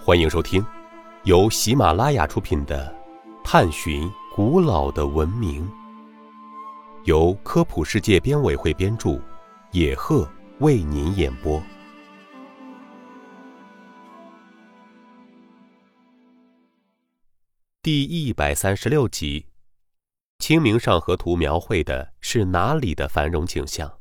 欢迎收听由喜马拉雅出品的《探寻古老的文明》，由科普世界编委会编著，野鹤为您演播。第一百三十六集，《清明上河图》描绘的是哪里的繁荣景象？《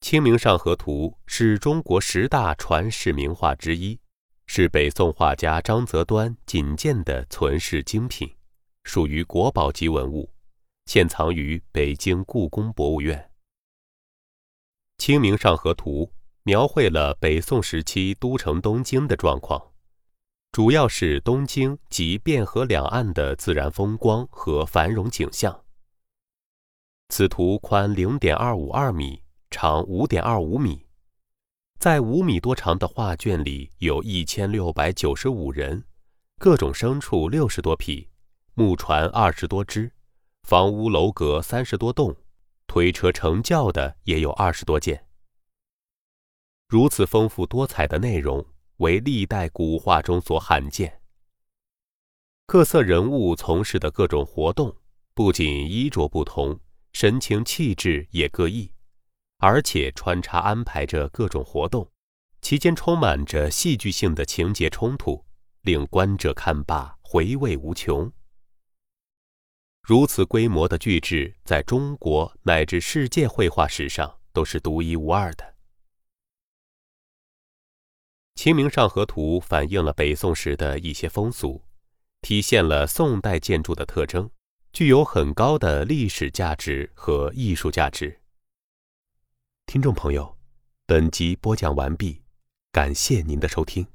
清明上河图》是中国十大传世名画之一，是北宋画家张择端仅见的存世精品，属于国宝级文物，现藏于北京故宫博物院。《清明上河图》描绘了北宋时期都城东京的状况，主要是东京及汴河两岸的自然风光和繁荣景象。此图宽零点二五二米。长五点二五米，在五米多长的画卷里，有一千六百九十五人，各种牲畜六十多匹，木船二十多只，房屋楼阁三十多栋，推车乘轿的也有二十多件。如此丰富多彩的内容，为历代古画中所罕见。各色人物从事的各种活动，不仅衣着不同，神情气质也各异。而且穿插安排着各种活动，其间充满着戏剧性的情节冲突，令观者看罢回味无穷。如此规模的巨制，在中国乃至世界绘画史上都是独一无二的。《清明上河图》反映了北宋时的一些风俗，体现了宋代建筑的特征，具有很高的历史价值和艺术价值。听众朋友，本集播讲完毕，感谢您的收听。